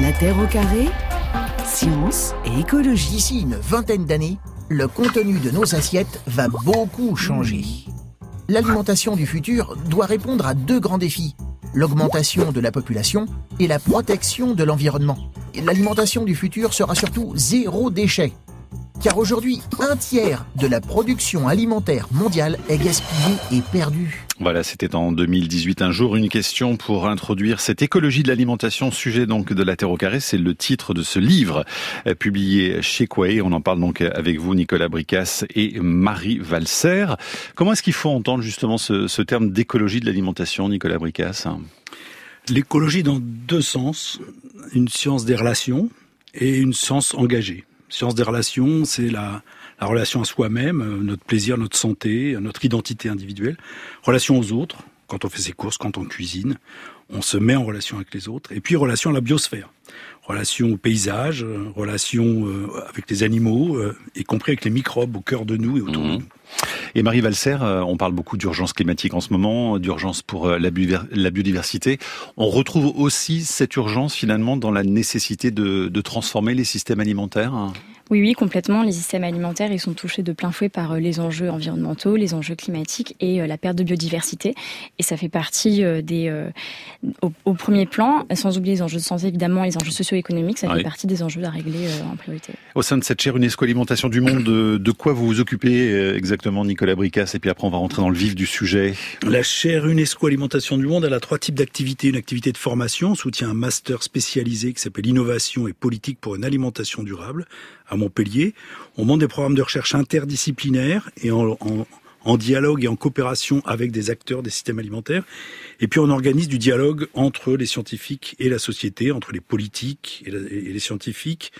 La Terre au carré, science et écologie. D'ici une vingtaine d'années, le contenu de nos assiettes va beaucoup changer. L'alimentation du futur doit répondre à deux grands défis l'augmentation de la population et la protection de l'environnement. L'alimentation du futur sera surtout zéro déchet. Car aujourd'hui, un tiers de la production alimentaire mondiale est gaspillée et perdue. Voilà, c'était en 2018. Un jour, une question pour introduire cette écologie de l'alimentation, sujet donc de la Terre au carré. C'est le titre de ce livre euh, publié chez Quay. On en parle donc avec vous, Nicolas Bricas et Marie Valser. Comment est-ce qu'il faut entendre justement ce, ce terme d'écologie de l'alimentation, Nicolas Bricas? L'écologie dans deux sens. Une science des relations et une science engagée. Science des relations, c'est la, la relation à soi-même, euh, notre plaisir, notre santé, notre identité individuelle. Relation aux autres, quand on fait ses courses, quand on cuisine, on se met en relation avec les autres. Et puis relation à la biosphère, relation au paysage, euh, relation euh, avec les animaux, y compris avec les microbes au cœur de nous et autour de Mhm. nous. Et Marie Valser, euh, on parle beaucoup d'urgence climatique en ce moment, d'urgence pour euh, la biodiversité. On retrouve aussi cette urgence finalement dans la nécessité de, de transformer les systèmes alimentaires. Oui, oui, complètement. Les systèmes alimentaires, ils sont touchés de plein fouet par euh, les enjeux environnementaux, les enjeux climatiques et euh, la perte de biodiversité. Et ça fait partie euh, des, euh, au, au premier plan, sans oublier les enjeux de santé évidemment, les enjeux socio-économiques, ça Oui. fait partie des enjeux à régler euh, en priorité. Au sein de cette chaire UNESCO Alimentation du Monde, de, quoi vous vous occupez exactement, Nicolas Bricas? Et puis après, on va rentrer dans le vif du sujet. La chaire UNESCO Alimentation du Monde, elle a trois types d'activités. Une activité de formation, on soutient un master spécialisé qui s'appelle Innovation et politique pour une alimentation durable à Montpellier. On monte des programmes de recherche interdisciplinaires et en, dialogue et en coopération avec des acteurs des systèmes alimentaires. Et puis on organise du dialogue entre les scientifiques et la société, entre les politiques et les scientifiques,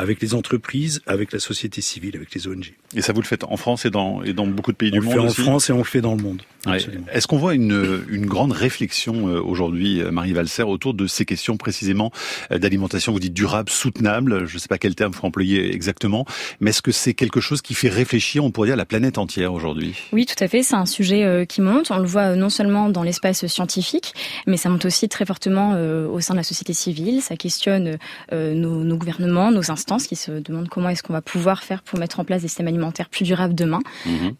avec les entreprises, avec la société civile, avec les ONG. Et ça, vous le faites en France et dans, et dans beaucoup de pays On du le monde fait en aussi France et on le fait dans le monde. Ouais. Absolument. Est-ce qu'on voit une, une grande réflexion euh, aujourd'hui, euh, Marie Valser, autour de ces questions précisément euh, d'alimentation, vous dites durable, soutenable, je ne sais pas quel terme faut employer exactement, mais est-ce que c'est quelque chose qui fait réfléchir, on pourrait dire, la planète entière aujourd'hui? Oui, tout à fait. C'est un sujet qui monte. On le voit non seulement dans l'espace scientifique, mais ça monte aussi très fortement au sein de la société civile. Ça questionne nos, nos gouvernements, nos instances qui se demandent comment est-ce qu'on va pouvoir faire pour mettre en place des systèmes alimentaires plus durables demain.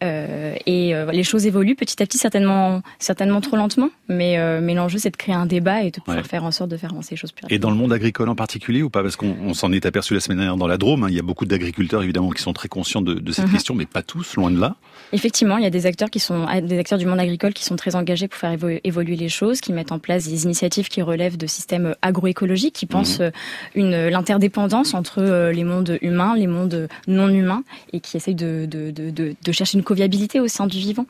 Euh, et euh, les choses évoluent petit à petit, certainement, certainement trop lentement, mais, euh, mais l'enjeu c'est de créer un débat et de pouvoir Ouais. faire en sorte de faire avancer les choses plus Et rapidement. dans le monde agricole en particulier ou pas? Parce qu'on on s'en est aperçu la semaine dernière dans la Drôme, hein, il y a beaucoup d'agriculteurs évidemment qui sont très conscients de, de cette Mhm. question, mais pas tous, loin de là. Effectivement, il y a des acteurs qui sont des acteurs du monde agricole qui sont très engagés pour faire évo- évoluer les choses, qui mettent en place des initiatives qui relèvent de systèmes agroécologiques, qui pensent euh, une l'interdépendance entre euh, les mondes humains, les mondes non humains, et qui essayent de, chercher une coviabilité au sein du vivant.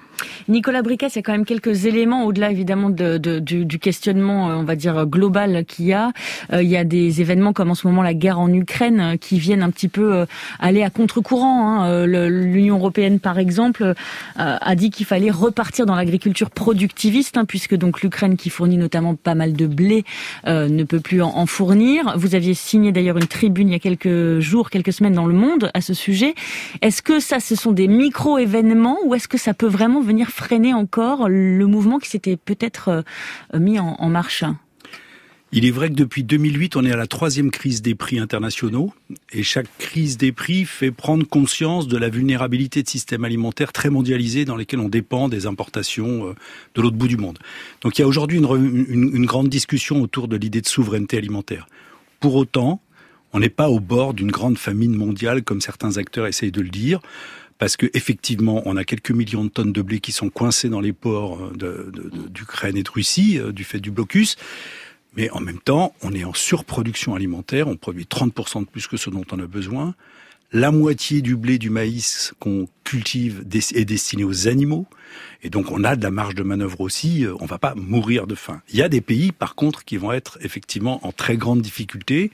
Nicolas y a quand même quelques éléments au-delà évidemment de, de- du, questionnement, euh, on va dire global qu'il y a. Euh, il y a des événements comme en ce moment la guerre en Ukraine qui viennent un petit peu aller à contre-courant. hein. L'Union européenne, par exemple, a dit qu'il fallait repartir dans l'agriculture productiviste, hein, puisque donc l'Ukraine, qui fournit notamment pas mal de blé, ne peut plus en, en fournir. Vous aviez signé d'ailleurs une tribune il y a quelques jours, quelques semaines dans le Monde à ce sujet. Est-ce que ça, ce sont des micro-événements ou est-ce que ça peut vraiment venir freiner encore le mouvement qui s'était peut-être euh, mis en, marche? Il est vrai que depuis 2008, on est à la troisième crise des prix internationaux et chaque crise des prix fait prendre conscience de la vulnérabilité de systèmes alimentaires très mondialisés dans lesquels on dépend des importations euh, de l'autre bout du monde. Donc il y a aujourd'hui une grande discussion autour de l'idée de souveraineté alimentaire. Pour autant, on n'est pas au bord d'une grande famine mondiale comme certains acteurs essayent de le dire. Parce que effectivement, on a quelques millions de tonnes de blé qui sont coincés dans les ports euh, d'Ukraine et de Russie euh, du fait du blocus. Mais en même temps, on est en surproduction alimentaire, on produit 30% de plus que ce dont on a besoin. La moitié du blé, du maïs qu'on cultive est destiné aux animaux. Et donc on a de la marge de manœuvre aussi, euh, on va pas mourir de faim. Il y a des pays, par contre, qui vont être effectivement en très grande difficulté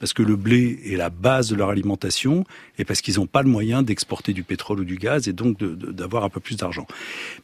parce que le blé est la base de leur alimentation et parce qu'ils n'ont pas le moyen d'exporter du pétrole ou du gaz et donc d'avoir un peu plus d'argent.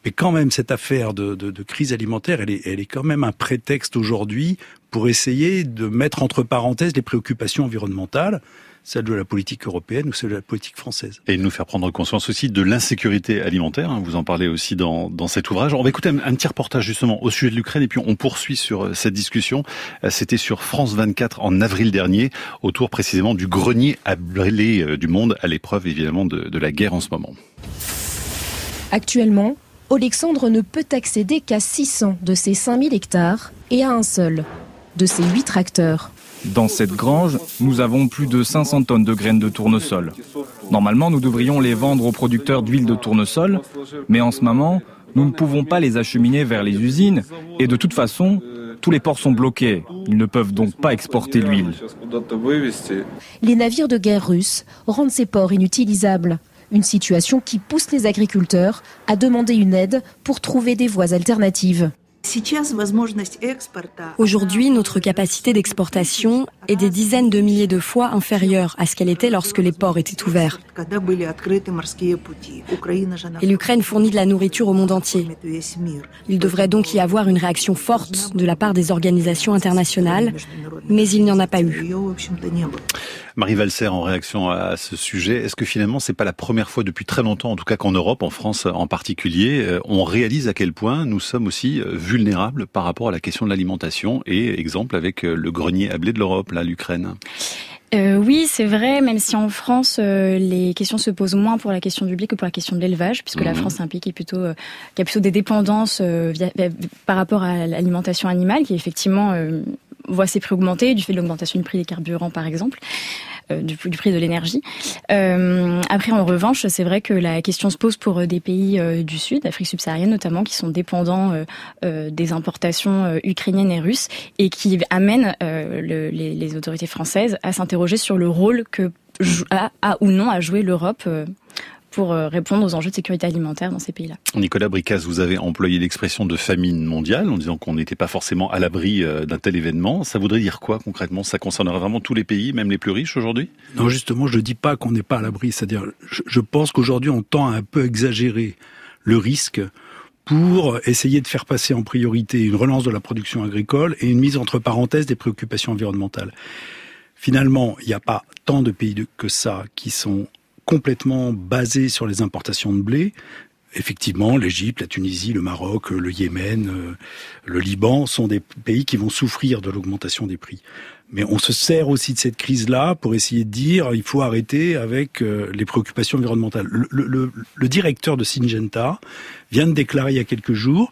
Mais quand même, cette affaire de, crise alimentaire, elle est quand même un prétexte aujourd'hui pour essayer de mettre entre parenthèses les préoccupations environnementales. Celle de la politique européenne ou celle de la politique française. Et nous faire prendre conscience aussi de l'insécurité alimentaire. Hein. Vous en parlez aussi dans, dans cet ouvrage. On va écouter un, petit reportage justement au sujet de l'Ukraine et puis on poursuit sur euh, cette discussion. Euh, c'était sur France 24 en avril dernier, autour précisément du grenier à brûler euh, du monde, à l'épreuve évidemment de, de la guerre en ce moment. Actuellement, Alexandre ne peut accéder qu'à 600 de ses 5000 hectares et à un seul de ses 8 tracteurs. Dans cette grange, nous avons plus de 500 tonnes de graines de tournesol. Normalement, nous devrions les vendre aux producteurs d'huile de tournesol, mais en ce moment, nous ne pouvons pas les acheminer vers les usines et de toute façon, tous les ports sont bloqués. Ils ne peuvent donc pas exporter l'huile. Les navires de guerre russes rendent ces ports inutilisables. Une situation qui pousse les agriculteurs à demander une aide pour trouver des voies alternatives. Aujourd'hui, notre capacité d'exportation est des dizaines de milliers de fois inférieure à ce qu'elle était lorsque les ports étaient ouverts. Et l'Ukraine fournit de la nourriture au monde entier. Il devrait donc y avoir une réaction forte de la part des organisations internationales, mais il n'y en a pas eu. Marie Valser, en réaction à ce sujet, est-ce que finalement c'est pas la première fois depuis très longtemps, en tout cas qu'en Europe, en France en particulier, euh, on réalise à quel point nous sommes aussi euh, vulnérables par rapport à la question de l'alimentation et exemple avec euh, le grenier à blé de l'Europe, là, l'Ukraine? Euh, oui, c'est vrai, même si en France, les questions se posent moins pour la question du blé que pour la question de l'élevage, puisque la mhm. France est un pays qui, est plutôt, qui a plutôt des dépendances par rapport à l'alimentation animale, qui effectivement voit ses prix augmenter du fait de l'augmentation du prix des carburants, par exemple. Euh, du, prix de l'énergie. Euh, après, en revanche, c'est vrai que la question se pose pour euh, des pays du Sud, Afrique subsaharienne notamment, qui sont dépendants des importations ukrainiennes et russes et qui amènent le, les, les, autorités françaises à s'interroger sur le rôle que a, a ou non à jouer l'Europe pour euh, répondre aux enjeux de sécurité alimentaire dans ces pays-là. Nicolas Bricas, vous avez employé l'expression de famine mondiale en disant qu'on n'était pas forcément à l'abri euh, d'un tel événement. Ça voudrait dire quoi concrètement? Ça concernerait vraiment tous les pays, même les plus riches aujourd'hui? Non, justement, je ne dis pas qu'on n'est pas à l'abri. C'est-à-dire, je, pense qu'aujourd'hui, on tend à un peu exagérer le risque pour essayer de faire passer en priorité une relance de la production agricole et une mise entre parenthèses des préoccupations environnementales. Finalement, il n'y a pas tant de pays que ça qui sont complètement basé sur les importations de blé. Effectivement, l'Égypte, la Tunisie, le Maroc, le Yémen, euh, le Liban sont des pays qui vont souffrir de l'augmentation des prix. Mais on se sert aussi de cette crise-là pour essayer de dire il faut arrêter avec euh, les préoccupations environnementales. Le, le directeur de Syngenta vient de déclarer il y a quelques jours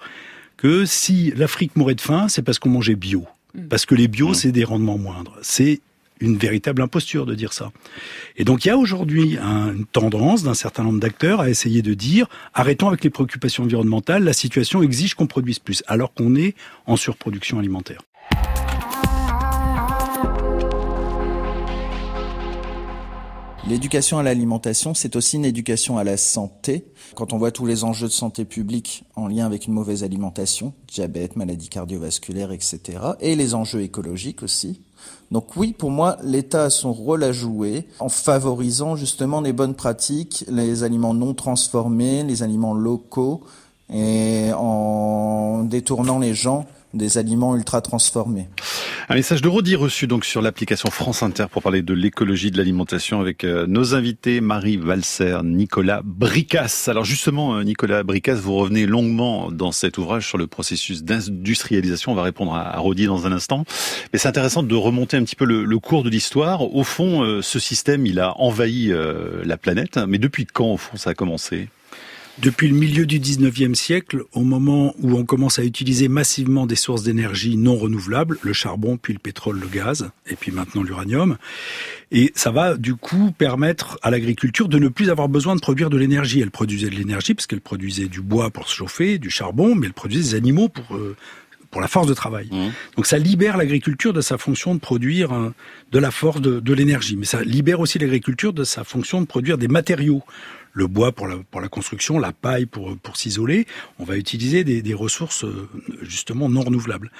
que si l'Afrique mourait de faim, c'est parce qu'on mangeait bio. Mmh. Parce que les bio, mmh. c'est des rendements moindres. C'est une véritable imposture de dire ça. Et donc il y a aujourd'hui une tendance d'un certain nombre d'acteurs à essayer de dire arrêtons avec les préoccupations environnementales, la situation exige qu'on produise plus, alors qu'on est en surproduction alimentaire. L'éducation à l'alimentation, c'est aussi une éducation à la santé. Quand on voit tous les enjeux de santé publique en lien avec une mauvaise alimentation, diabète, maladies cardiovasculaires, etc., et les enjeux écologiques aussi, donc oui, pour moi, l'État a son rôle à jouer en favorisant justement les bonnes pratiques, les aliments non transformés, les aliments locaux, et en détournant les gens des aliments ultra transformés. Un message de Rodi reçu donc sur l'application France Inter pour parler de l'écologie de l'alimentation avec euh, nos invités Marie Valser, Nicolas Bricas. Alors justement, euh, Nicolas Bricas, vous revenez longuement dans cet ouvrage sur le processus d'industrialisation. On va répondre à, Rodi dans un instant. Mais c'est intéressant de remonter un petit peu le, cours de l'histoire. Au fond, euh, ce système, il a envahi la planète. Mais depuis quand, au fond, ça a commencé? Depuis le milieu du 19e siècle, au moment où on commence à utiliser massivement des sources d'énergie non renouvelables, le charbon, puis le pétrole, le gaz, et puis maintenant l'uranium, et ça va du coup permettre à l'agriculture de ne plus avoir besoin de produire de l'énergie. Elle produisait de l'énergie parce qu'elle produisait du bois pour se chauffer, du charbon, mais elle produisait des animaux pour euh, pour la force de travail. Mmh. Donc ça libère l'agriculture de sa fonction de produire euh, de la force de, de l'énergie, mais ça libère aussi l'agriculture de sa fonction de produire des matériaux le bois pour la, pour la construction, la paille pour, pour s'isoler. On va utiliser des, des ressources euh, justement non renouvelables.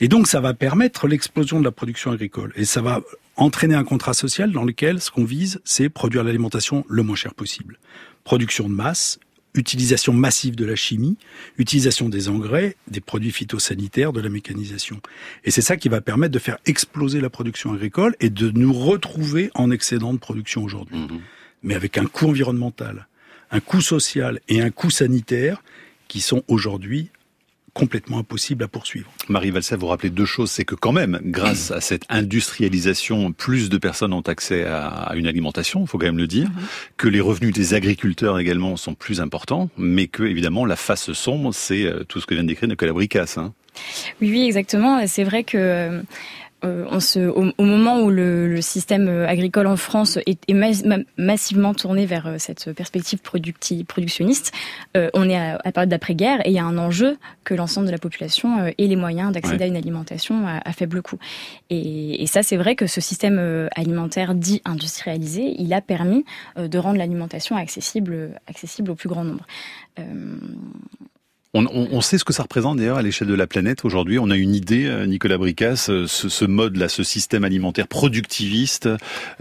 Et donc ça va permettre l'explosion de la production agricole. Et ça va entraîner un contrat social dans lequel ce qu'on vise, c'est produire l'alimentation le moins cher possible. Production de masse utilisation massive de la chimie, utilisation des engrais, des produits phytosanitaires, de la mécanisation. Et c'est ça qui va permettre de faire exploser la production agricole et de nous retrouver en excédent de production aujourd'hui. Mmh. Mais avec un coût environnemental, un coût social et un coût sanitaire qui sont aujourd'hui complètement impossible à poursuivre. Marie Valsay, vous rappelez deux choses, c'est que quand même, grâce à cette industrialisation, plus de personnes ont accès à, une alimentation, il faut quand même le dire, mhm. que les revenus des agriculteurs également sont plus importants, mais que évidemment la face sombre, c'est euh, tout ce que vient de décrire Nicolas Bricasse. Hein. Oui, oui, exactement. C'est vrai que euh, euh, on se, au, moment où le, système euh, agricole en France est, massivement tourné vers euh, cette perspective productionniste, on est à, la période d'après-guerre et il y a un enjeu que l'ensemble de la population ait les moyens d'accéder à une alimentation à, faible coût. Et, ça, c'est vrai que ce système alimentaire dit industrialisé, il a permis de rendre l'alimentation accessible, accessible au plus grand nombre. On, sait ce que ça représente d'ailleurs à l'échelle de la planète aujourd'hui. On a une idée, euh, Nicolas Bricasse, euh, ce, mode-là, ce système alimentaire productiviste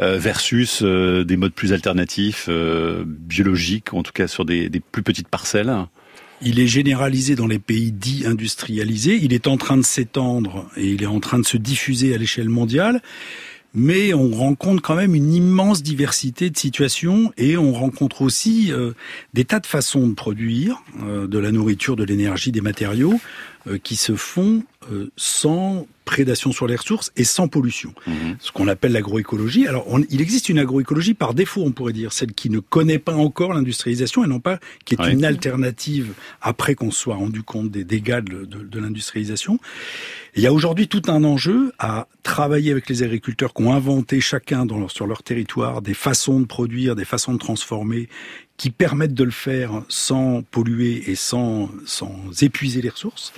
euh, versus des modes plus alternatifs, biologiques, en tout cas sur des, des plus petites parcelles. Il est généralisé dans les pays dits industrialisés. Il est en train de s'étendre et il est en train de se diffuser à l'échelle mondiale mais on rencontre quand même une immense diversité de situations et on rencontre aussi euh, des tas de façons de produire euh, de la nourriture, de l'énergie, des matériaux qui se font sans prédation sur les ressources et sans pollution. Mhm. Ce qu'on appelle l'agroécologie. Alors, il existe une agroécologie par défaut, on pourrait dire, celle qui ne connaît pas encore l'industrialisation et non pas qui est une alternative après qu'on soit rendu compte des dégâts de, de, de l'industrialisation. Il y a aujourd'hui tout un enjeu à travailler avec les agriculteurs qui ont inventé chacun dans sur leur territoire des façons de produire, des façons de transformer qui permettent de le faire sans polluer et sans, sans épuiser les ressources.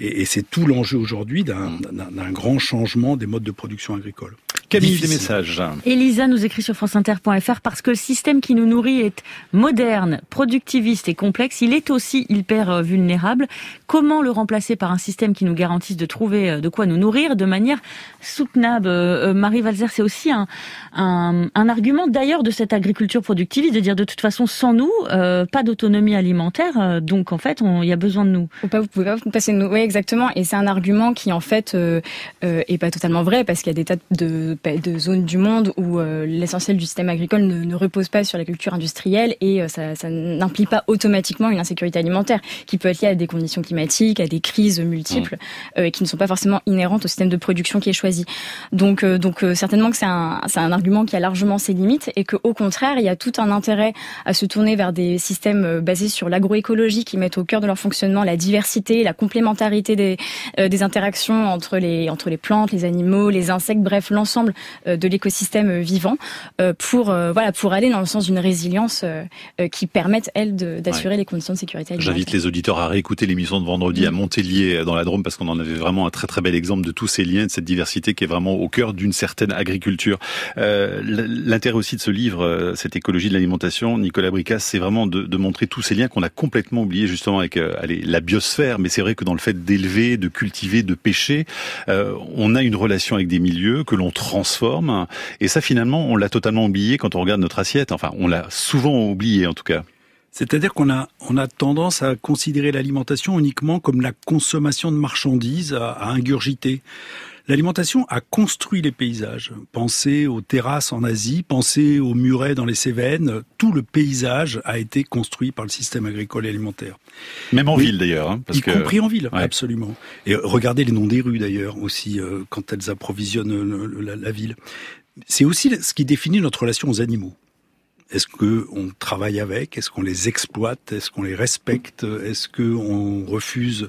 Et, et c'est tout l'enjeu aujourd'hui d'un grand changement des modes de production agricole. Camille, des messages. Elisa nous écrit sur franceinter.fr parce que le système qui nous nourrit est moderne, productiviste et complexe. Il est aussi hyper euh, vulnérable. Comment le remplacer par un système qui nous garantisse de trouver euh, de quoi nous nourrir de manière soutenable euh, Marie Valzer, c'est aussi un, un, un argument d'ailleurs de cette agriculture productiviste de dire de toute façon sans nous, pas d'autonomie alimentaire. donc en fait, il y a besoin de nous. Vous ne pouvez pas vous passer de nous. Oui, exactement. Et c'est un argument qui en fait euh, est pas totalement vrai parce qu'il y a des tas de de zones du monde où euh, l'essentiel du système agricole ne, ne, repose pas sur la culture industrielle et euh, ça, ça n'implique pas automatiquement une insécurité alimentaire qui peut être liée à des conditions climatiques, à des crises multiples mmh. euh, qui ne sont pas forcément inhérentes au système de production qui est choisi. Donc, donc certainement que c'est un, c'est un argument qui a largement ses limites et qu'au contraire, il y a tout un intérêt à se tourner vers des systèmes basés sur l'agroécologie qui mettent au cœur de leur fonctionnement la diversité, la complémentarité des, des interactions entre les, entre les plantes, les animaux, les insectes, bref, l'ensemble euh, de l'écosystème vivant euh, pour euh, voilà pour aller dans le sens d'une résilience qui permette elle d'assurer les conditions de sécurité alimentaire. J'invite les auditeurs à réécouter l'émission de vendredi à mm. Montpellier dans la Drôme parce qu'on en avait vraiment un très très bel exemple de tous ces liens, de cette diversité qui est vraiment au cœur d'une certaine agriculture. L'intérêt aussi de ce livre, cette écologie de l'alimentation, Nicolas C'est vraiment de, montrer tous ces liens qu'on a complètement oubliés justement avec allez, la biosphère, mais c'est vrai que dans le fait d'élever, de cultiver, de pêcher, on a une relation avec des milieux que l'on transforme. Et ça, finalement, on l'a totalement oublié quand on regarde notre assiette. Enfin, on l'a souvent oublié, en tout cas. C'est-à-dire qu'on a, on a tendance à considérer l'alimentation uniquement comme la consommation de marchandises à ingurgiter. L'alimentation a construit les paysages. Pensez aux terrasses en Asie, pensez aux murets dans les Cévennes. Tout le paysage a été construit par le système agricole et alimentaire. Même en ville d'ailleurs. Hein, y compris en ville, absolument. Et regardez les noms des rues d'ailleurs aussi euh, quand elles approvisionnent la ville. C'est aussi ce qui définit notre relation aux animaux. Est-ce que on travaille avec? Est-ce qu'on les exploite? Est-ce qu'on les respecte? Est-ce qu'on refuse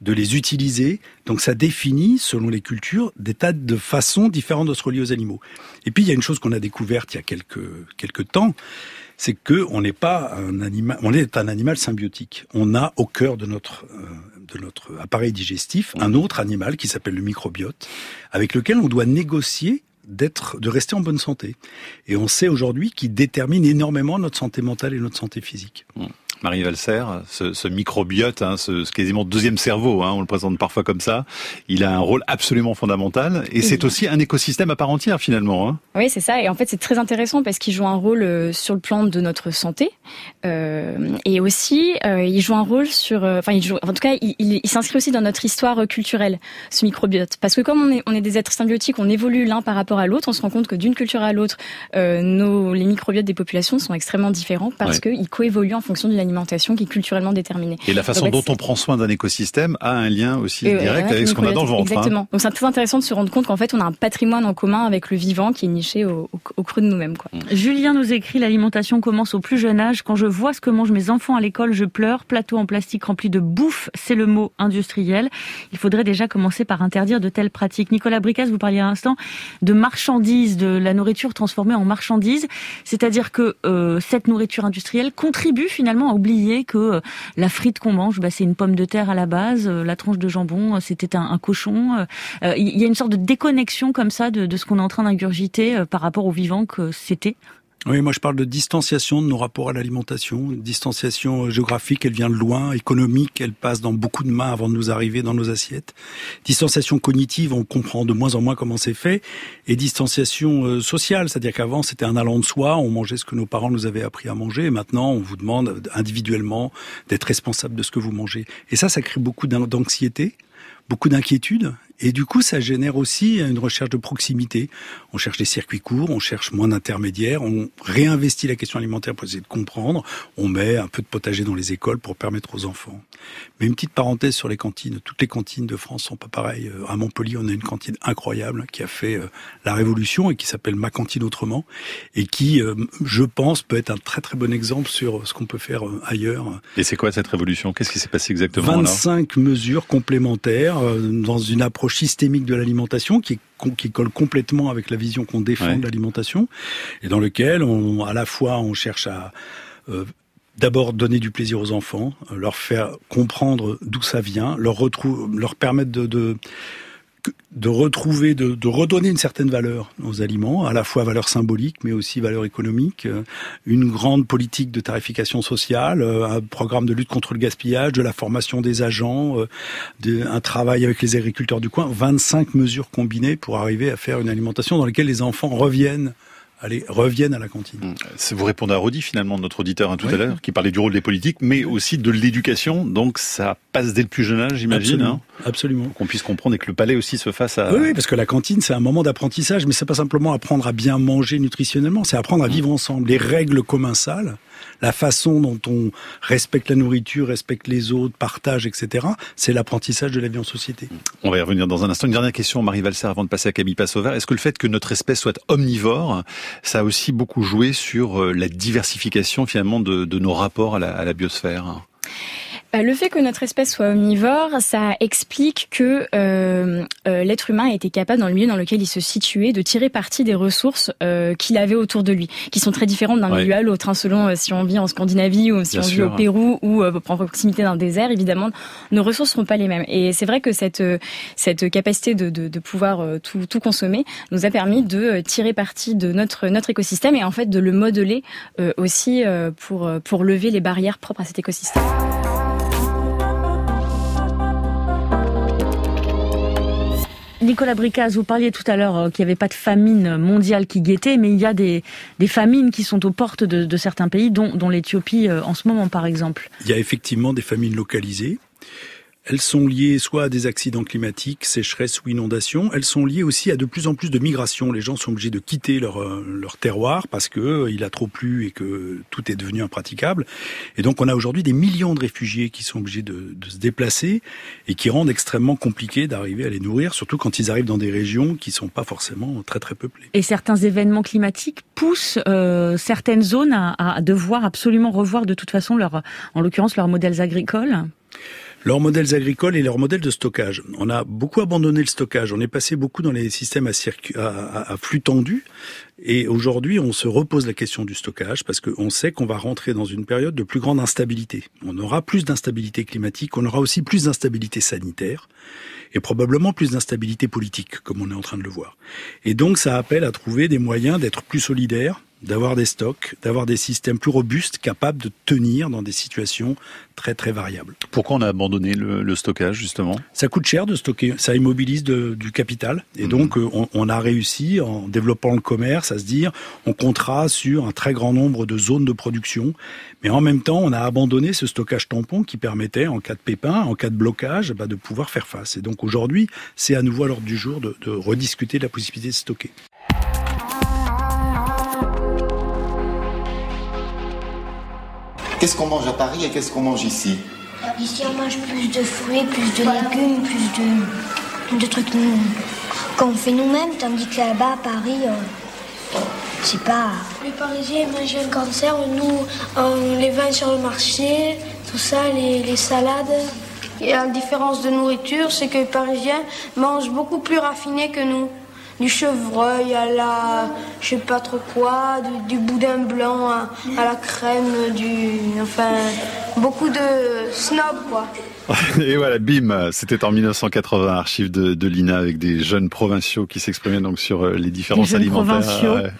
de les utiliser? Donc ça définit, selon les cultures, des tas de façons différentes de se relier aux animaux. Et puis il y a une chose qu'on a découverte il y a quelques quelques temps, c'est que on n'est pas un animal, on est un animal symbiotique. On a au cœur de notre euh, de notre appareil digestif un autre animal qui s'appelle le microbiote, avec lequel on doit négocier d'être, de rester en bonne santé. Et on sait aujourd'hui qu'il détermine énormément notre santé mentale et notre santé physique. Marie Valser, ce, ce microbiote, hein, ce, ce, quasiment deuxième cerveau, hein, on le présente parfois comme ça, il a un rôle absolument fondamental et c'est aussi un écosystème à part entière finalement. Hein. Oui, c'est ça. Et en fait, c'est très intéressant parce qu'il joue un rôle euh, sur le plan de notre santé euh, et aussi euh, il joue un rôle sur, enfin, il joue, en tout cas, il, il, il s'inscrit aussi dans notre histoire culturelle, ce microbiote, parce que comme on est, on est des êtres symbiotiques, on évolue l'un par rapport à l'autre, on se rend compte que d'une culture à l'autre, nos les microbiotes des populations sont extrêmement différents parce ouais. qu'ils coévoluent en fonction de l'alimentation qui est culturellement déterminée. Et la façon Donc, dont on prend soin d'un écosystème a un lien aussi euh, direct avec ce qu'on a dans le ventre. Hein. Exactement. Donc c'est très intéressant de se rendre compte qu'en fait on a un patrimoine en commun avec le vivant qui est niché au, au, au creux de nous-mêmes. Quoi. Mmh. Julien nous écrit l'alimentation commence au plus jeune âge. Quand je vois ce que mangent mes enfants à l'école, je pleure. Plateau en plastique rempli de bouffe, c'est le mot industriel. Il faudrait déjà commencer par interdire de telles pratiques. Nicolas Bricasse, vous parliez à l'instant de marchandises, de la nourriture transformée en marchandise. C'est-à-dire que euh, cette nourriture industrielle contribue finalement à oublier que euh, la frite qu'on mange, bah, c'est une pomme de terre à la base, euh, la tranche de jambon, euh, c'était un, un, cochon. Il y a une sorte de déconnexion comme ça de, de ce qu'on est en train d'ingurgiter par rapport au vivant que c'était. Oui, moi je parle de distanciation de nos rapports à l'alimentation, distanciation géographique, elle vient de loin, économique, elle passe dans beaucoup de mains avant de nous arriver dans nos assiettes. Distanciation cognitive, on comprend de moins en moins comment c'est fait, et distanciation sociale, c'est-à-dire qu'avant c'était un allant de soi, on mangeait ce que nos parents nous avaient appris à manger, et maintenant on vous demande individuellement d'être responsable de ce que vous mangez. Et ça, ça crée beaucoup d'anxiété, beaucoup d'inquiétude et du coup, ça génère aussi une recherche de proximité. On cherche des circuits courts, on cherche moins d'intermédiaires, on réinvestit la question alimentaire pour essayer de comprendre. On met un peu de potager dans les écoles pour permettre aux enfants. Mais une petite parenthèse sur les cantines. Toutes les cantines de France sont pas pareilles. À Montpellier, on a une cantine incroyable qui a fait la révolution et qui s'appelle Ma cantine autrement et qui, je pense, peut être un très très bon exemple sur ce qu'on peut faire ailleurs. Et c'est quoi cette révolution? Qu'est-ce qui s'est passé exactement 25 là mesures complémentaires dans une approche systémique de l'alimentation qui, qui colle complètement avec la vision qu'on défend ouais. de l'alimentation et dans lequel on, à la fois on cherche à euh, d'abord donner du plaisir aux enfants, leur faire comprendre d'où ça vient, leur, leur permettre de, de de retrouver, de, redonner une certaine valeur aux aliments, à la fois valeur symbolique, mais aussi valeur économique, une grande politique de tarification sociale, un programme de lutte contre le gaspillage, de la formation des agents, de, un travail avec les agriculteurs du coin, 25 mesures combinées pour arriver à faire une alimentation dans laquelle les enfants reviennent allez, reviennent à la cantine. Mmh. Vous répondez à Rodi, finalement, notre auditeur hein, tout oui. à l'heure, qui parlait du rôle des politiques, mais aussi de l'éducation. Donc ça passe dès le plus jeune âge, j'imagine. Absolument. Hein, Absolument. Qu'on puisse comprendre et que le palais aussi se fasse à... Oui, oui parce que la cantine, c'est un moment d'apprentissage, mais c'est pas simplement apprendre à bien manger nutritionnellement, c'est apprendre à vivre ensemble. Les règles commensales, la façon dont on respecte la nourriture, respecte les autres, partage, etc., c'est l'apprentissage de la vie en société. On va y revenir dans un instant. Une dernière question, Marie Valser, avant de passer à Camille Passover. Est-ce que le fait que notre espèce soit omnivore, ça a aussi beaucoup joué sur la diversification finalement de, nos rapports à la biosphère? Le fait que notre espèce soit omnivore, ça explique que euh, euh, l'être humain a été capable, dans le milieu dans lequel il se situait, de tirer parti des ressources euh, qu'il avait autour de lui, qui sont très différentes d'un ouais. milieu à l'autre, hein, selon euh, si on vit en Scandinavie ou si Bien on sûr. vit au Pérou ou euh, en proximité d'un désert. Évidemment, nos ressources seront pas les mêmes. Et c'est vrai que cette cette capacité de, de, de pouvoir tout, tout, consommer nous a permis de tirer parti de notre notre écosystème et en fait de le modeler aussi pour pour lever les barrières propres à cet écosystème. Nicolas Bricaz, vous parliez tout à l'heure euh, qu'il n'y avait pas de famine mondiale qui guettait, mais il y a des, famines qui sont aux portes de, de certains pays, dont, dont l'Éthiopie euh, en ce moment, par exemple. Il y a effectivement des famines localisées. Elles sont liées soit à des accidents climatiques, sécheresse ou inondations. Elles sont liées aussi à de plus en plus de migrations. Les gens sont obligés de quitter leur, euh, leur terroir parce que euh, il a trop plu et que tout est devenu impraticable. Et donc on a aujourd'hui des millions de réfugiés qui sont obligés de, de se déplacer et qui rendent extrêmement compliqué d'arriver à les nourrir, surtout quand ils arrivent dans des régions qui sont pas forcément très très peuplées. Et certains événements climatiques poussent euh, certaines zones à, à devoir absolument revoir de toute façon leur, en l'occurrence leurs modèles agricoles leurs modèles agricoles et leurs modèles de stockage. On a beaucoup abandonné le stockage. On est passé beaucoup dans les systèmes à, flux tendu. Et aujourd'hui, on se repose la question du stockage parce qu'on sait qu'on va rentrer dans une période de plus grande instabilité. On aura plus d'instabilité climatique, on aura aussi plus d'instabilité sanitaire et probablement plus d'instabilité politique, comme on est en train de le voir. Et donc, ça appelle à trouver des moyens d'être plus solidaires, d'avoir des stocks, d'avoir des systèmes plus robustes, capables de tenir dans des situations très très variables. Pourquoi on a abandonné le, stockage justement? Ça coûte cher de stocker, ça immobilise du capital, et mhm. donc euh, on, a réussi en développant le commerce à se dire on comptera sur un très grand nombre de zones de production, mais en même temps on a abandonné ce stockage tampon qui permettait en cas de pépin, en cas de blocage, bah, de pouvoir faire face. Et donc aujourd'hui c'est à nouveau à l'ordre du jour de, de rediscuter de la possibilité de stocker. Qu'est-ce qu'on mange à Paris et qu'est-ce qu'on mange ici Ici, on mange plus de fruits, plus de légumes, plus de, de trucs qu'on fait nous-mêmes, tandis que là-bas, à Paris, euh, c'est pas. Les Parisiens mangent un cancer, nous, les vend sur le marché, tout ça, les, les salades. Et la différence de nourriture, c'est que les Parisiens mangent beaucoup plus raffiné que nous du chevreuil à la je sais pas trop quoi, du, boudin blanc à, la crème, du enfin beaucoup de snob quoi. Et voilà, bim, c'était en 1980, archive de, de l'INA avec des jeunes provinciaux qui s'exprimaient donc sur euh, les différences alimentaires.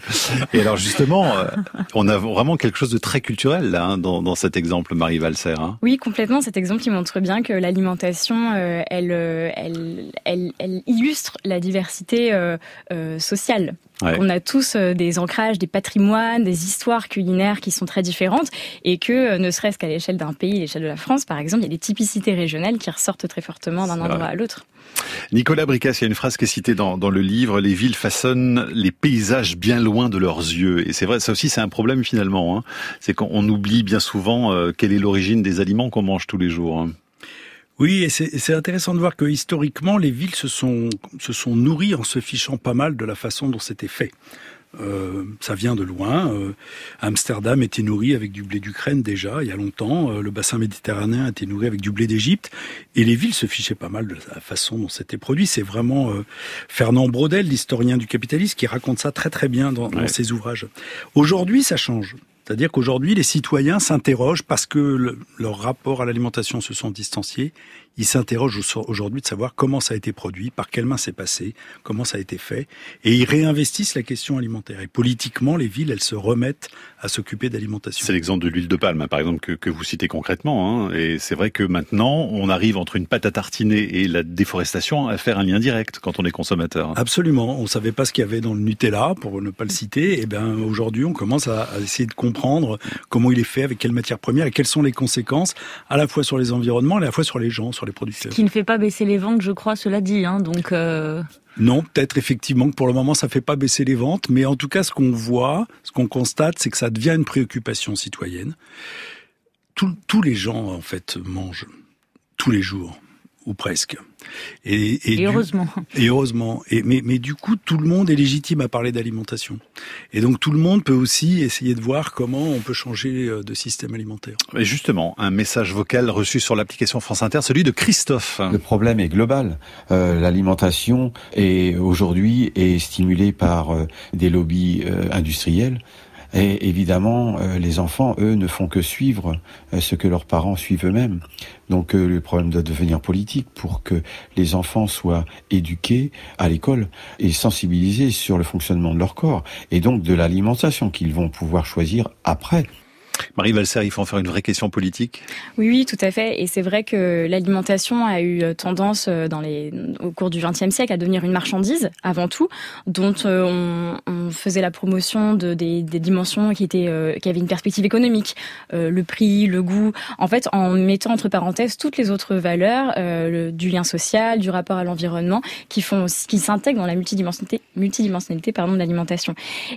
Et alors justement, euh, on a vraiment quelque chose de très culturel là hein, dans, dans, cet exemple, Marie Valser. Hein. Oui, complètement. Cet exemple qui montre bien que l'alimentation, euh, elle, elle, elle, elle, illustre la diversité sociale. On a tous euh, des ancrages, des patrimoines, des histoires culinaires qui sont très différentes et que, euh, ne serait-ce qu'à l'échelle d'un pays, l'échelle de la France, par exemple, il y a des typicités régionales qui ressortent très fortement d'un endroit à l'autre. Nicolas Bricas, il y a une phrase qui est citée dans, le livre, les villes façonnent les paysages bien loin de leurs yeux. Et c'est vrai, ça aussi c'est un problème finalement. Hein. C'est qu'on oublie bien souvent euh, quelle est l'origine des aliments qu'on mange tous les jours. Hein. Oui, et c'est intéressant de voir que historiquement, les villes se sont, se sont nourries en se fichant pas mal de la façon dont c'était fait. Euh, ça vient de loin. Euh, Amsterdam était nourri avec du blé d'Ukraine déjà, il y a longtemps. Euh, le bassin méditerranéen était nourri avec du blé d'Égypte. Et les villes se fichaient pas mal de la façon dont c'était produit. C'est vraiment Fernand Braudel, l'historien du capitalisme, qui raconte ça très très bien dans, dans ses ouvrages. Aujourd'hui, ça change. C'est-à-dire qu'aujourd'hui, les citoyens s'interrogent parce que leur rapport à l'alimentation se sont distanciés ils s'interrogent aujourd'hui de savoir comment ça a été produit, par quelles mains c'est passé, comment ça a été fait, et ils réinvestissent la question alimentaire. Et politiquement, les villes, elles se remettent à s'occuper d'alimentation. C'est l'exemple de l'huile de palme, hein, par exemple, que, que, vous citez concrètement. Hein. Et c'est vrai que maintenant, on arrive entre une pâte à tartiner et la déforestation à faire un lien direct quand on est consommateur. Absolument. On savait pas ce qu'il y avait dans le Nutella, pour ne pas le citer. Et ben aujourd'hui, on commence à, à essayer de comprendre comment il est fait, avec quelles matières premières et quelles sont les conséquences, à la fois sur les environnements, et à la fois sur les gens, les producteurs. Ce qui ne fait pas baisser les ventes, je crois, cela dit. Hein, donc. Euh, non, peut-être effectivement que pour le moment ça fait pas baisser les ventes, mais en tout cas ce qu'on voit, ce qu'on constate, c'est que ça devient une préoccupation citoyenne. tous les gens en fait mangent tous les jours ou presque. Et, heureusement. et heureusement. Et, mais, mais du coup, tout le monde est légitime à parler d'alimentation. Et donc, tout le monde peut aussi essayer de voir comment on peut changer euh, de système alimentaire. Et justement, un message vocal reçu sur l'application France Inter, celui de Christophe. Le problème est global. Euh, l'alimentation est aujourd'hui est stimulée par euh, des lobbies industriels et évidemment, euh, les enfants, eux, ne font que suivre euh, ce que leurs parents suivent eux-mêmes. Donc euh, le problème doit devenir politique pour que les enfants soient éduqués à l'école et sensibilisés sur le fonctionnement de leur corps et donc de l'alimentation qu'ils vont pouvoir choisir après. Marie Valser, il faut en faire une vraie question politique Oui, oui, tout à fait. Et c'est vrai que l'alimentation a eu tendance dans les, au cours du XXe siècle à devenir une marchandise, avant tout, dont on, faisait la promotion de, des, dimensions qui, étaient, qui avaient une perspective économique, le prix, le goût, en fait, en mettant entre parenthèses toutes les autres valeurs du lien social, du rapport à l'environnement, qui font qui s'intègrent dans la multidimensionnalité, multidimensionnalité pardon, de l'alimentation.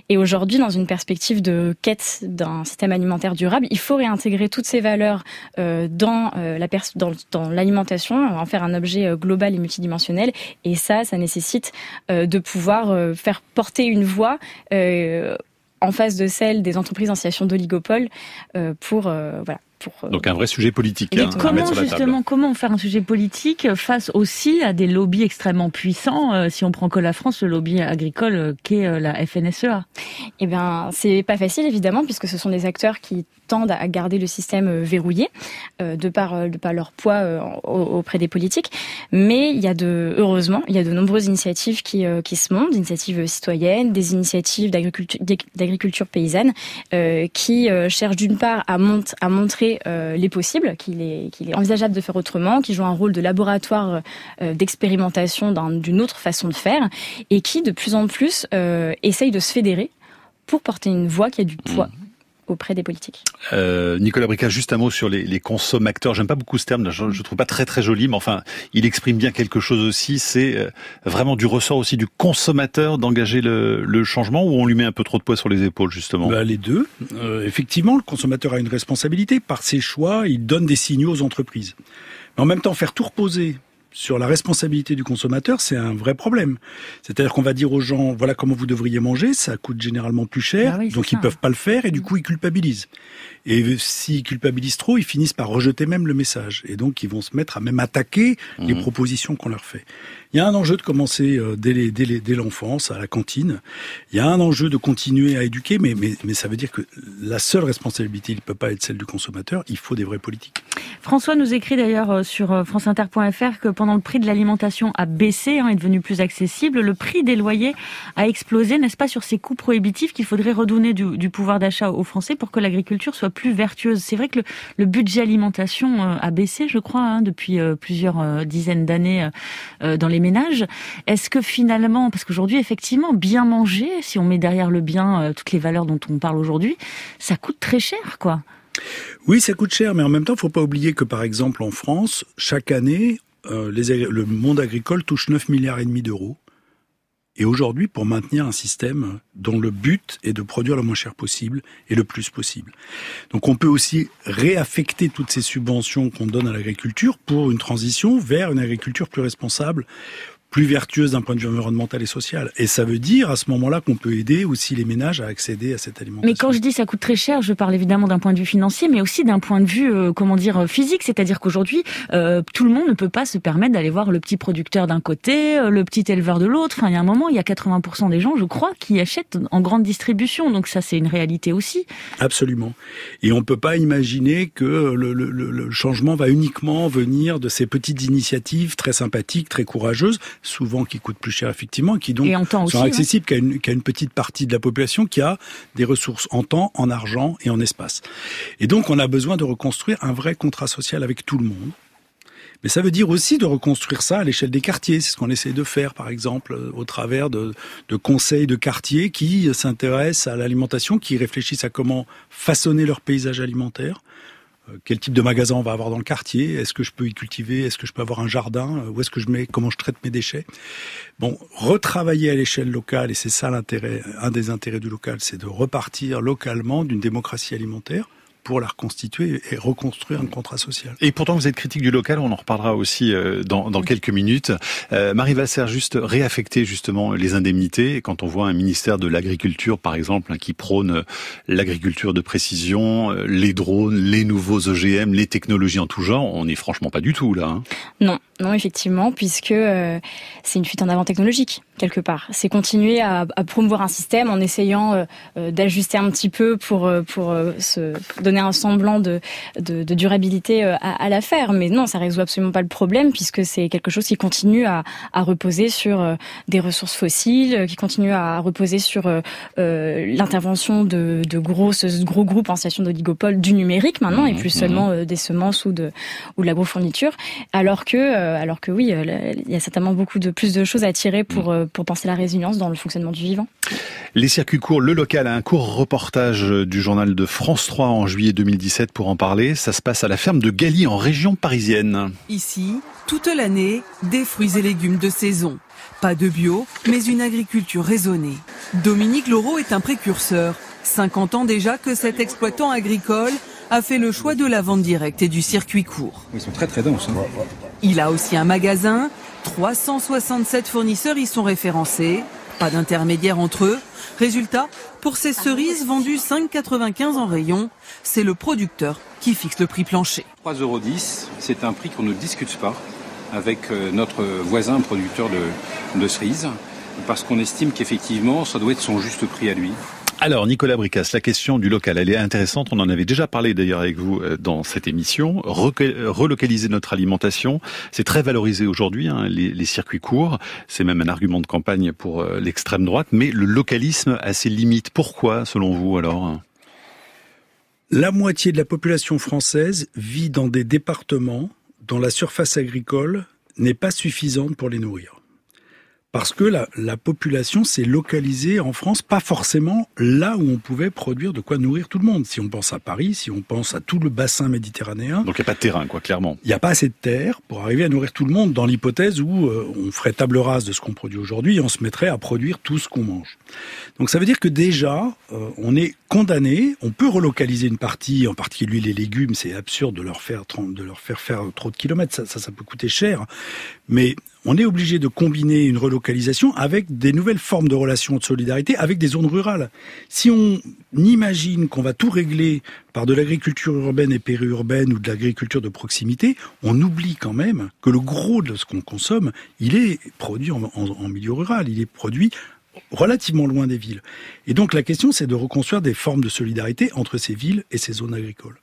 Et aujourd'hui, dans une perspective de quête d'un système alimentaire durable, il faut réintégrer toutes ces valeurs euh, dans euh, la dans, dans l'alimentation, en faire un objet euh, global et multidimensionnel. Et ça, ça nécessite de pouvoir faire porter une voix en face de celle des entreprises en situation d'oligopole pour voilà pour, Donc un vrai sujet politique. Hein, comment justement, comment faire un sujet politique face aussi à des lobbies extrêmement puissants Si on prend que la France, le lobby agricole qu'est la FNSEA. Eh bien, c'est pas facile évidemment puisque ce sont des acteurs qui tendent à garder le système euh, verrouillé euh, de par euh, de par leur poids auprès des politiques. Mais il y a de heureusement il y a de nombreuses initiatives qui qui se montent, des initiatives citoyennes, des initiatives d'agriculture d'agriculture paysanne qui cherchent d'une part à, à montrer les possibles, qu'il est envisageable de faire autrement, qui jouent un rôle de laboratoire d'expérimentation d'une autre façon de faire et qui de plus en plus essayent de se fédérer pour porter une voix qui a du poids. Mmh auprès des politiques. Euh, Nicolas Brica, juste un mot sur les, les consommateurs. J'aime pas beaucoup ce terme, je, ne trouve pas très très joli, mais enfin, il exprime bien quelque chose aussi. C'est euh, vraiment du ressort aussi du consommateur d'engager le, le, changement ou on lui met un peu trop de poids sur les épaules justement? Bah, Les deux. Euh, effectivement, le consommateur a une responsabilité. Par ses choix, il donne des signaux aux entreprises. Mais en même temps, faire tout reposer sur la responsabilité du consommateur, c'est un vrai problème. C'est-à-dire qu'on va dire aux gens, voilà comment vous devriez manger, ça coûte généralement plus cher, ah donc ils peuvent pas le faire et du mm. coup ils culpabilisent. Et s'ils culpabilisent trop, ils finissent par rejeter même le message. Et donc ils vont se mettre à même attaquer les mm. propositions qu'on leur fait. Il y a un enjeu de commencer euh, dès, l'enfance, à la cantine. Il y a un enjeu de continuer à éduquer, mais, ça veut dire que la seule responsabilité, il ne peut pas être celle du consommateur, il faut des vraies politiques. François nous écrit d'ailleurs euh, sur euh, franceinter.fr que pendant le prix de l'alimentation a baissé, hein, est devenu plus accessible, le prix des loyers a explosé, n'est-ce pas, sur ces coûts prohibitifs qu'il faudrait redonner du, pouvoir d'achat aux Français pour que l'agriculture soit plus vertueuse? C'est vrai que le, budget alimentation a baissé, je crois, hein, depuis plusieurs dizaines d'années dans les ménages. Est-ce que finalement, parce qu'aujourd'hui, effectivement, bien manger, si on met derrière le bien euh, toutes les valeurs dont on parle aujourd'hui, ça coûte très cher, quoi. Oui, ça coûte cher, mais en même temps, il ne faut pas oublier que, par exemple, en France, chaque année, euh, le monde agricole touche 9 milliards et demi d'euros. Et aujourd'hui, pour maintenir un système dont le but est de produire le moins cher possible et le plus possible. Donc on peut aussi réaffecter toutes ces subventions qu'on donne à l'agriculture pour une transition vers une agriculture plus responsable, plus vertueuse d'un point de vue environnemental et social. Et ça veut dire à ce moment-là qu'on peut aider aussi les ménages à accéder à cette alimentation. Mais quand je dis ça coûte très cher, je parle évidemment d'un point de vue financier, mais aussi d'un point de vue, euh, comment dire, euh, physique. C'est-à-dire qu'aujourd'hui, euh, tout le monde ne peut pas se permettre d'aller voir le petit producteur d'un côté, le petit éleveur de l'autre. Enfin, il y a un moment, il y a 80% des gens, je crois, qui achètent en grande distribution. Donc ça, c'est une réalité aussi. Absolument. Et on ne peut pas imaginer que le, le, le changement va uniquement venir de ces petites initiatives très sympathiques, très courageuses souvent qui coûtent plus cher effectivement, qui donc sont accessibles qu'à une, une, petite partie de la population qui a des ressources en temps, en argent et en espace. Et donc on a besoin de reconstruire un vrai contrat social avec tout le monde. Mais ça veut dire aussi de reconstruire ça à l'échelle des quartiers. C'est ce qu'on essaie de faire, par exemple, au travers de, de conseils de quartiers qui s'intéressent à l'alimentation, qui réfléchissent à comment façonner leur paysage alimentaire, euh, quel type de magasin on va avoir dans le quartier, est-ce que je peux y cultiver, est-ce que je peux avoir un jardin, euh, où est-ce que je mets, comment je traite mes déchets? Bon, retravailler à l'échelle locale, et c'est ça l'intérêt, un des intérêts du local, c'est de repartir localement d'une démocratie alimentaire pour la reconstituer et reconstruire un contrat social. Et pourtant, vous êtes critique du local, on en reparlera aussi euh, dans, dans quelques minutes. Euh, Marie Vasser, juste réaffecter justement les indemnités. Quand on voit un ministère de l'Agriculture, par exemple, hein, qui prône euh, l'agriculture de précision, les drones, les nouveaux OGM, les technologies en tout genre, on n'est franchement pas du tout là. Hein. Non, non, effectivement, puisque c'est une fuite en avant technologique quelque part. C'est continuer à, à, promouvoir un système en essayant d'ajuster un petit peu pour pour se donner un semblant de, de, durabilité euh, à, à l'affaire. Mais non, ça résout absolument pas le problème puisque c'est quelque chose qui continue à, à reposer sur euh, des ressources fossiles, qui continue à reposer sur euh, l'intervention de, de grosses, gros groupes en situation d'oligopole du numérique maintenant et plus mmh, seulement des semences ou de, ou de l'agrofourniture. Alors que, alors que oui, il y a certainement beaucoup de plus de choses à tirer pour, mmh. pour penser la résilience dans le fonctionnement du vivant. Les circuits courts, le local a un court reportage du journal de France 3 en juillet 2017 pour en parler. Ça se passe à la ferme de Galie en région parisienne. Ici, toute l'année, des fruits et légumes de saison. Pas de bio, mais une agriculture raisonnée. Dominique Laureau est un précurseur. 50 ans déjà que cet exploitant agricole a fait le choix de la vente directe et du circuit court. Ils sont très très denses. Hein. Il a aussi un magasin. 367 fournisseurs y sont référencés Pas d'intermédiaire entre eux. Résultat, pour ces cerises vendues 5,95 en rayon, c'est le producteur qui fixe le prix plancher. 3,10 euros, c'est un prix qu'on ne discute pas avec euh, notre voisin producteur de, de cerises, parce qu'on estime qu'effectivement, ça doit être son juste prix à lui. Alors, Nicolas Bricas, la question du local, elle est intéressante. On en avait déjà parlé d'ailleurs avec vous euh, dans cette émission. relocaliser notre alimentation, c'est très valorisé aujourd'hui, hein, les, circuits courts. C'est même un argument de campagne pour euh, l'extrême droite. Mais le localisme a ses limites. Pourquoi, selon vous, alors? La moitié de la population française vit dans des départements dont la surface agricole n'est pas suffisante pour les nourrir parce que la, la population s'est localisée en France, pas forcément là où on pouvait produire de quoi nourrir tout le monde. Si on pense à Paris, si on pense à tout le bassin méditerranéen. Donc il n'y a pas de terrain, quoi, clairement. Il n'y a pas assez de terre pour arriver à nourrir tout le monde dans l'hypothèse où euh, on ferait table rase de ce qu'on produit aujourd'hui et on se mettrait à produire tout ce qu'on mange. Donc ça veut dire que déjà, euh, on est condamné, on peut relocaliser une partie, en particulier les légumes, c'est absurde de leur faire de leur faire faire trop de kilomètres, ça, ça, ça peut coûter cher, mais on est obligé de combiner une relocalisation avec des nouvelles formes de relations de solidarité avec des zones rurales. Si on imagine qu'on va tout régler par de l'agriculture urbaine et périurbaine ou de l'agriculture de proximité, on oublie quand même que le gros de ce qu'on consomme, il est produit en, milieu rural, il est produit relativement loin des villes. Et donc la question, c'est de reconstruire des formes de solidarité entre ces villes et ces zones agricoles.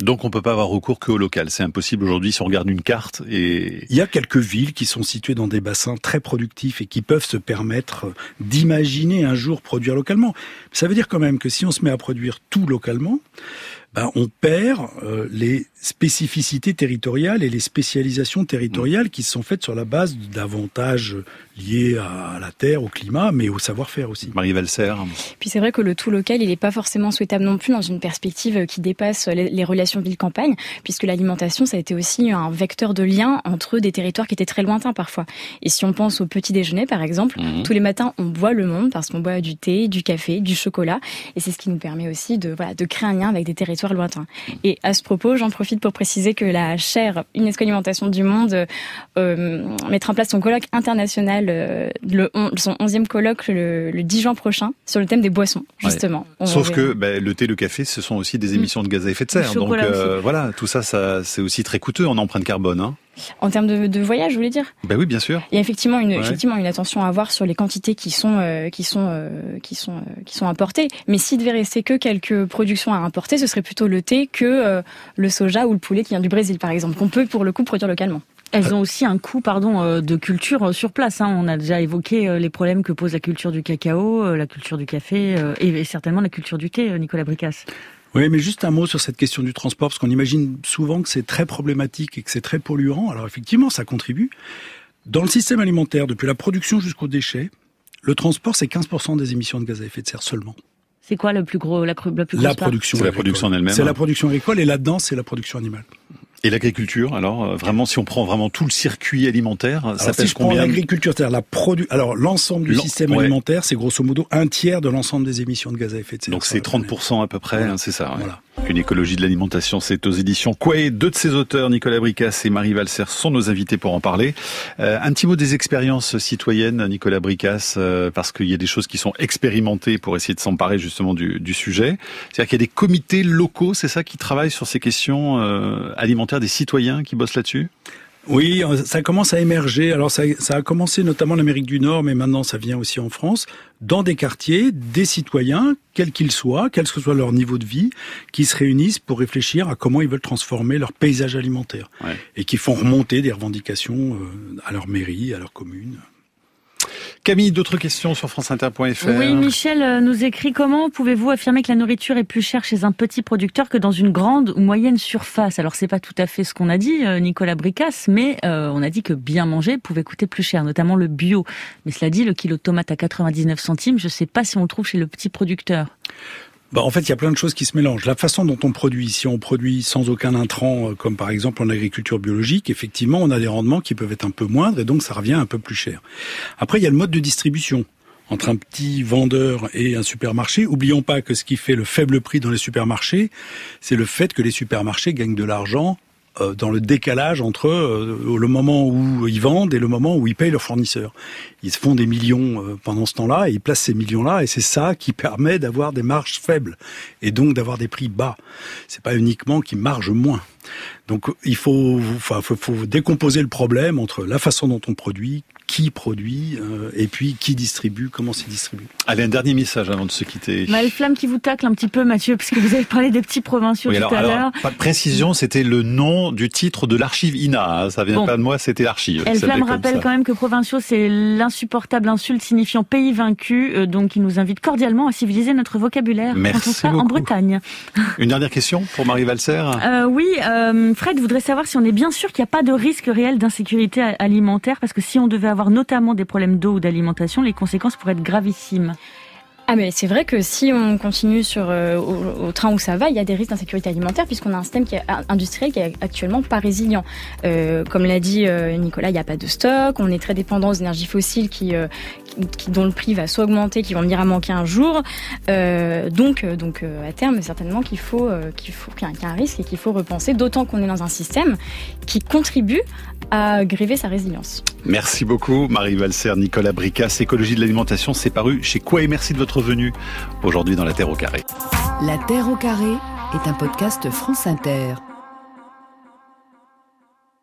Donc on peut pas avoir recours que au local. C'est impossible aujourd'hui si on regarde une carte. Et il y a quelques villes qui sont situées dans des bassins très productifs et qui peuvent se permettre d'imaginer un jour produire localement. Ça veut dire quand même que si on se met à produire tout localement, ben, on perd euh, les spécificités territoriales et les spécialisations territoriales qui sont faites sur la base d'avantages liés à la terre, au climat, mais au savoir-faire aussi. Marie Valser. Puis c'est vrai que le tout local, il n'est pas forcément souhaitable non plus dans une perspective qui dépasse les relations ville-campagne, puisque l'alimentation, ça a été aussi un vecteur de lien entre des territoires qui étaient très lointains parfois. Et si on pense au petit déjeuner, par exemple, mhm. tous les matins, on boit le monde parce qu'on boit du thé, du café, du chocolat, et c'est ce qui nous permet aussi de, voilà, de créer un lien avec des territoires lointain. Et à ce propos, j'en profite pour préciser que la chaire UNESCO Alimentation du Monde euh, mettra en place son colloque international, euh, le son 11e colloque le, 10 juin prochain, sur le thème des boissons, justement. Sauf que bah, le thé, le café, ce sont aussi des mm. émissions de gaz à effet de serre. Donc euh, voilà, tout ça, ça c'est aussi très coûteux en empreinte carbone. Hein. En termes de, voyage, je voulais dire? Ben oui, bien sûr. Il y a effectivement une, effectivement une attention à avoir sur les quantités qui sont, euh, qui sont, euh, qui sont, euh, qui sont importées. Mais s'il devait rester que quelques productions à importer, ce serait plutôt le thé que le soja ou le poulet qui vient du Brésil, par exemple, qu'on peut pour le coup produire localement. Elles ont aussi un coût, pardon, de culture sur place. Hein. On a déjà évoqué les problèmes que pose la culture du cacao, la culture du café et certainement la culture du thé, Nicolas Bricas. Oui, mais juste un mot sur cette question du transport, parce qu'on imagine souvent que c'est très problématique et que c'est très polluant. Alors effectivement, ça contribue. Dans le système alimentaire, depuis la production jusqu'aux déchets, le transport, c'est 15% des émissions de gaz à effet de serre seulement. C'est quoi le plus gros, la, plus la production C'est la production en elle-même. C'est la production agricole et là-dedans, c'est la production animale. Et l'agriculture, alors euh, vraiment, si on prend vraiment tout le circuit alimentaire, ça pèse si combien L'agriculture, c'est-à-dire la produ... Alors l'ensemble du système alimentaire, c'est grosso modo un tiers de l'ensemble des émissions de gaz à effet de serre. Donc c'est 30% à peu près, hein, c'est ça. Voilà. Une écologie de l'alimentation, c'est aux éditions Quay. Deux de ses auteurs, Nicolas Bricas et Marie Valser, sont nos invités pour en parler. Euh, un petit mot des expériences citoyennes, Nicolas Bricas, euh, parce qu'il y a des choses qui sont expérimentées pour essayer de s'emparer justement du, du sujet. C'est-à-dire qu'il y a des comités locaux, c'est ça, qui travaillent sur ces questions euh, alimentaires des citoyens qui bossent là-dessus? Oui, ça commence à émerger. Alors ça, ça a commencé notamment en Amérique du Nord, mais maintenant ça vient aussi en France, dans des quartiers, des citoyens, quels qu'ils soient, quel que soit leur niveau de vie, qui se réunissent pour réfléchir à comment ils veulent transformer leur paysage alimentaire et qui font remonter des revendications euh, à leur mairie, à leur commune. Camille, d'autres questions sur franceinter.fr Oui, Michel euh, nous écrit comment pouvez-vous affirmer que la nourriture est plus chère chez un petit producteur que dans une grande ou moyenne surface? Alors c'est pas tout à fait ce qu'on a dit, euh, Nicolas Bricas, mais euh, on a dit que bien manger pouvait coûter plus cher, notamment le bio. Mais cela dit, le kilo de tomate à 99 centimes, je sais pas si on le trouve chez le petit producteur. Bah, en fait, il y a plein de choses qui se mélangent. La façon dont on produit, si on produit sans aucun intrant, euh, comme par exemple en agriculture biologique, effectivement, on a des rendements qui peuvent être un peu moindres et donc ça revient un peu plus cher. Après, il y a le mode de distribution entre un petit vendeur et un supermarché. Oublions pas que ce qui fait le faible prix dans les supermarchés, c'est le fait que les supermarchés gagnent de l'argent euh, dans le décalage entre euh, le moment où ils vendent et le moment où ils payent leurs fournisseurs. Ils se font des millions euh, pendant ce temps-là et ils placent ces millions-là et c'est ça qui permet d'avoir des marges faibles et donc d'avoir des prix bas. C'est pas uniquement qu'ils margent moins. Donc il faut, enfin, faut, faut décomposer le problème entre la façon dont on produit, qui produit euh, et puis qui distribue, comment c'est distribué. Allez, un dernier message avant de se quitter. Mal Flamme qui vous tacle un petit peu, Mathieu, puisque vous avez parlé des petits provinciaux tout à l'heure. Pas de précision, c'était le nom du titre de l'archive INA. Hein. Ça vient pas de moi, c'était l'archive. Elle Flamme rappelle quand même que provinciaux, c'est l'insupportable insulte signifiant pays vaincu, euh, donc il nous invite cordialement à civiliser notre vocabulaire Merci quand on sera en Bretagne. Une dernière question pour Marie Valser. Euh, oui, euh, Fred voudrait savoir si on est bien sûr qu'il n'y a pas de risque réel d'insécurité alimentaire, parce que si on devait avoir notamment des problèmes d'eau ou d'alimentation, les conséquences pourraient être gravissimes. Ah mais c'est vrai que si on continue sur euh, au, train où ça va, il y a des risques d'insécurité alimentaire puisqu'on a un système qui est industriel qui est actuellement pas résilient. Euh, comme l'a dit euh, Nicolas, il n'y a pas de stock, on est très dépendant aux énergies fossiles qui, qui dont le prix va soit augmenter, qui vont venir à manquer un jour. donc donc à terme certainement qu'il faut qu'il faut qu'il y a un risque et qu'il faut repenser, d'autant qu'on est dans un système qui contribue à gréver sa résilience. Merci beaucoup Marie Valser, Nicolas Bricas, Écologie de l'alimentation, c'est paru chez quoi et merci de votre venue aujourd'hui dans La Terre au carré. La Terre au carré est un podcast France Inter.